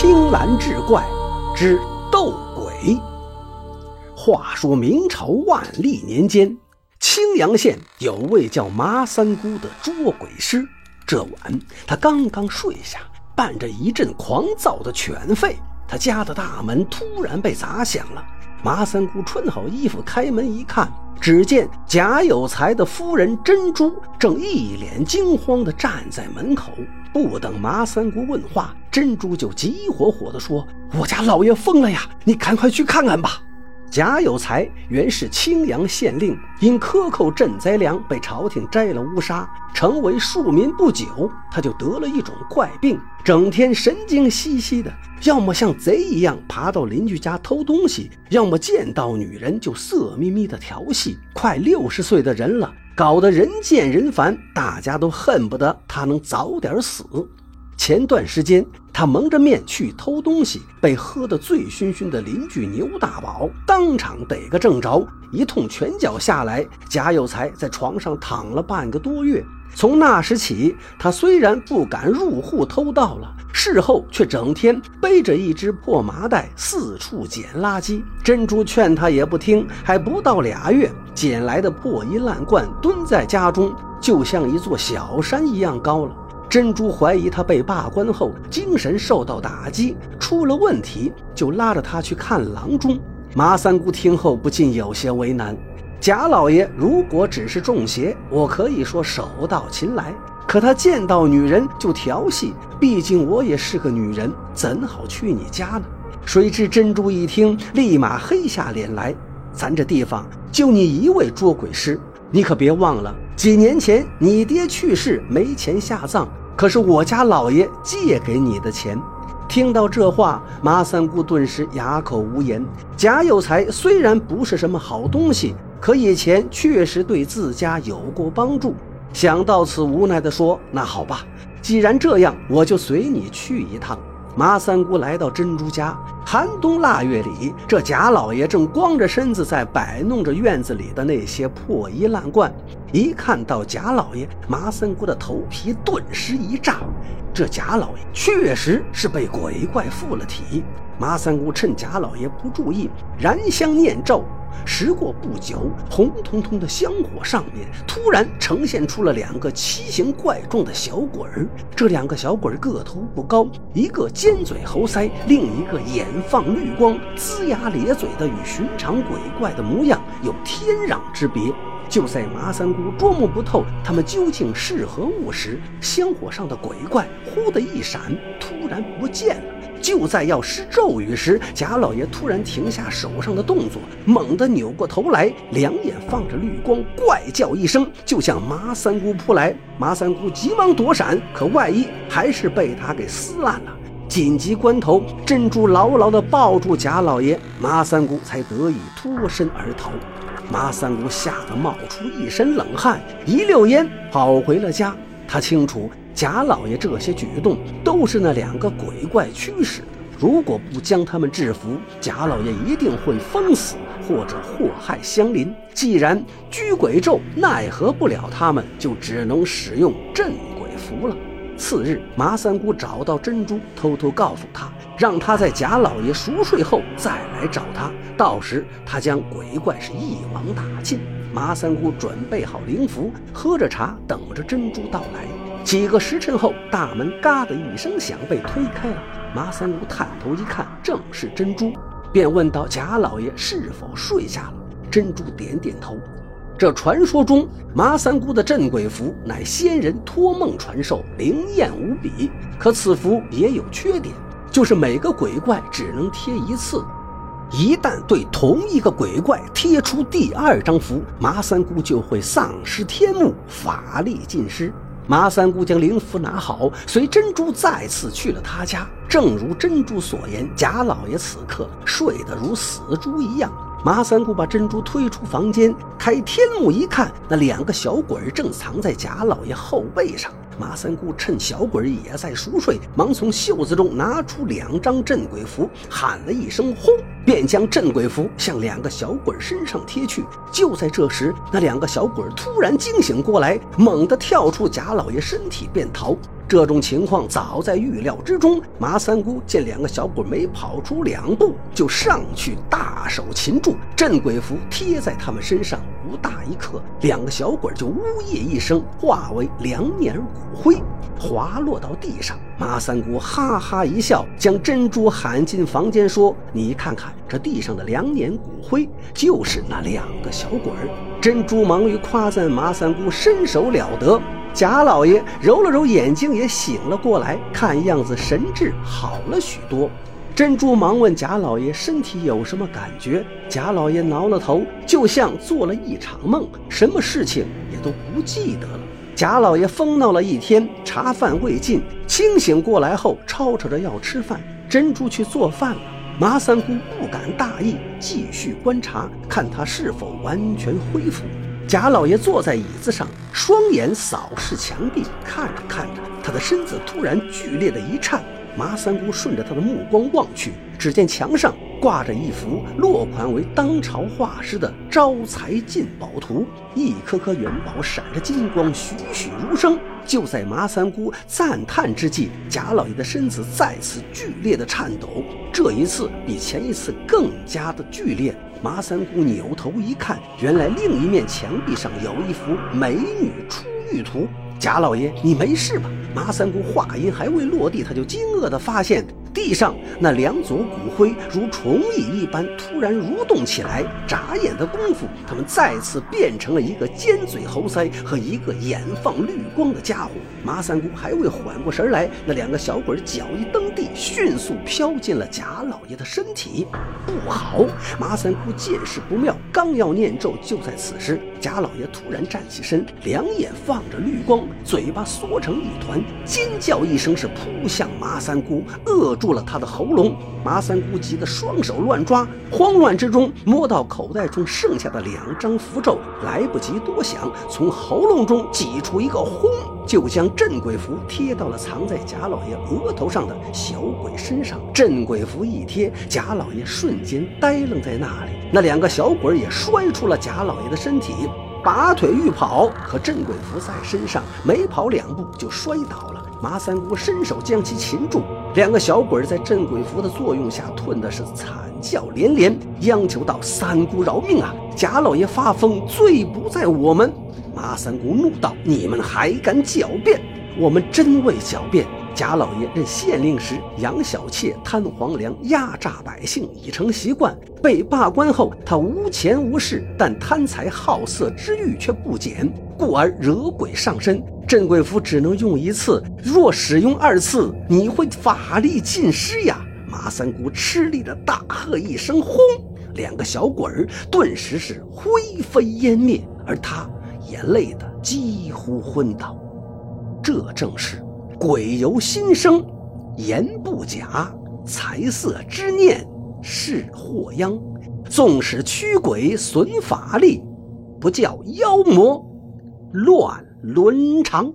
青蓝志怪之斗鬼。话说明朝万历年间，青阳县有位叫麻三姑的捉鬼师。这晚，他刚刚睡下，伴着一阵狂躁的犬吠，他家的大门突然被砸响了。麻三姑穿好衣服，开门一看，只见贾有才的夫人珍珠正一脸惊慌地站在门口。不等麻三姑问话，珍珠就急火火地说：“我家老爷疯了呀！你赶快去看看吧。”贾有才原是青阳县令，因克扣赈灾粮被朝廷摘了乌纱，成为庶民不久，他就得了一种怪病，整天神经兮兮的，要么像贼一样爬到邻居家偷东西，要么见到女人就色眯眯的调戏。快六十岁的人了，搞得人见人烦，大家都恨不得他能早点死。前段时间，他蒙着面去偷东西，被喝得醉醺醺的邻居牛大宝当场逮个正着，一通拳脚下来，贾有才在床上躺了半个多月。从那时起，他虽然不敢入户偷盗了，事后却整天背着一只破麻袋四处捡垃圾。珍珠劝他也不听，还不到俩月，捡来的破衣烂罐蹲在家中，就像一座小山一样高了。珍珠怀疑他被罢官后精神受到打击，出了问题，就拉着他去看郎中。麻三姑听后不禁有些为难：贾老爷如果只是中邪，我可以说手到擒来；可他见到女人就调戏，毕竟我也是个女人，怎好去你家呢？谁知珍珠一听，立马黑下脸来：咱这地方就你一位捉鬼师，你可别忘了，几年前你爹去世，没钱下葬。可是我家老爷借给你的钱，听到这话，马三姑顿时哑口无言。贾有才虽然不是什么好东西，可以前确实对自家有过帮助。想到此，无奈地说：“那好吧，既然这样，我就随你去一趟。”麻三姑来到珍珠家，寒冬腊月里，这贾老爷正光着身子在摆弄着院子里的那些破衣烂罐。一看到贾老爷，麻三姑的头皮顿时一炸。这贾老爷确实是被鬼怪附了体。麻三姑趁贾老爷不注意，燃香念咒。时过不久，红彤彤的香火上面突然呈现出了两个奇形怪状的小鬼儿。这两个小鬼儿个头不高，一个尖嘴猴腮，另一个眼放绿光，龇牙咧嘴的，与寻常鬼怪的模样有天壤之别。就在麻三姑捉摸不透他们究竟是何物时，香火上的鬼怪忽的一闪，突然不见了。就在要施咒语时，贾老爷突然停下手上的动作，猛地扭过头来，两眼放着绿光，怪叫一声，就向麻三姑扑来。麻三姑急忙躲闪，可外衣还是被他给撕烂了。紧急关头，珍珠牢牢地抱住贾老爷，麻三姑才得以脱身而逃。麻三姑吓得冒出一身冷汗，一溜烟跑回了家。他清楚。贾老爷这些举动都是那两个鬼怪驱使的。如果不将他们制服，贾老爷一定会疯死或者祸害乡邻。既然拘鬼咒奈何不了他们，就只能使用镇鬼符了。次日，麻三姑找到珍珠，偷偷告诉他，让他在贾老爷熟睡后再来找他，到时他将鬼怪是一网打尽。麻三姑准备好灵符，喝着茶，等着珍珠到来。几个时辰后，大门“嘎”的一声响，被推开了。马三姑探头一看，正是珍珠，便问道：“贾老爷是否睡下了？”珍珠点点头。这传说中，麻三姑的镇鬼符乃仙人托梦传授，灵验无比。可此符也有缺点，就是每个鬼怪只能贴一次。一旦对同一个鬼怪贴出第二张符，麻三姑就会丧失天目，法力尽失。麻三姑将灵符拿好，随珍珠再次去了他家。正如珍珠所言，贾老爷此刻睡得如死猪一样。麻三姑把珍珠推出房间，开天幕一看，那两个小鬼正藏在贾老爷后背上。马三姑趁小鬼也在熟睡，忙从袖子中拿出两张镇鬼符，喊了一声“轰”，便将镇鬼符向两个小鬼身上贴去。就在这时，那两个小鬼突然惊醒过来，猛地跳出贾老爷身体便逃。这种情况早在预料之中。麻三姑见两个小鬼没跑出两步，就上去大手擒住镇鬼符，贴在他们身上，不大一刻，两个小鬼就呜咽一声，化为两捻骨灰，滑落到地上。麻三姑哈哈一笑，将珍珠喊进房间，说：“你看看这地上的两捻骨灰，就是那两个小鬼。”珍珠忙于夸赞麻三姑身手了得。贾老爷揉了揉眼睛，也醒了过来，看样子神志好了许多。珍珠忙问贾老爷身体有什么感觉，贾老爷挠了头，就像做了一场梦，什么事情也都不记得了。贾老爷疯闹了一天，茶饭未尽，清醒过来后吵吵着要吃饭。珍珠去做饭了，马三姑不敢大意，继续观察，看他是否完全恢复。贾老爷坐在椅子上，双眼扫视墙壁，看着看着，他的身子突然剧烈的一颤。麻三姑顺着他的目光望去，只见墙上挂着一幅落款为当朝画师的招财进宝图，一颗颗元宝闪着金光，栩栩如生。就在麻三姑赞叹之际，贾老爷的身子再次剧烈的颤抖，这一次比前一次更加的剧烈。麻三姑扭头一看，原来另一面墙壁上有一幅美女出浴图。贾老爷，你没事吧？麻三姑话音还未落地，他就惊愕地发现。地上那两撮骨灰如虫蚁一般突然蠕动起来，眨眼的功夫，他们再次变成了一个尖嘴猴腮和一个眼放绿光的家伙。马三姑还未缓过神来，那两个小鬼脚一蹬地，迅速飘进了贾老爷的身体。不好！马三姑见势不妙，刚要念咒，就在此时，贾老爷突然站起身，两眼放着绿光，嘴巴缩成一团，尖叫一声，是扑向马三姑，恶。住了他的喉咙，麻三姑急得双手乱抓，慌乱之中摸到口袋中剩下的两张符咒，来不及多想，从喉咙中挤出一个轰，就将镇鬼符贴到了藏在贾老爷额头上的小鬼身上。镇鬼符一贴，贾老爷瞬间呆愣在那里，那两个小鬼也摔出了贾老爷的身体。拔腿欲跑，可镇鬼符在身上，没跑两步就摔倒了。麻三姑伸手将其擒住，两个小鬼儿在镇鬼符的作用下，吞的是惨叫连连，央求道：“三姑饶命啊！贾老爷发疯，罪不在我们。”马三姑怒道：“你们还敢狡辩？我们真未狡辩。”贾老爷任县令时，养小妾、贪皇粮、压榨百姓已成习惯。被罢官后，他无钱无势，但贪财好色之欲却不减，故而惹鬼上身。镇鬼符只能用一次，若使用二次，你会法力尽失呀！马三姑吃力的大喝一声：“轰！”两个小鬼儿顿时是灰飞烟灭，而他也累得几乎昏倒。这正是。鬼由心生，言不假。财色之念是祸殃，纵使驱鬼损法力，不叫妖魔乱伦常。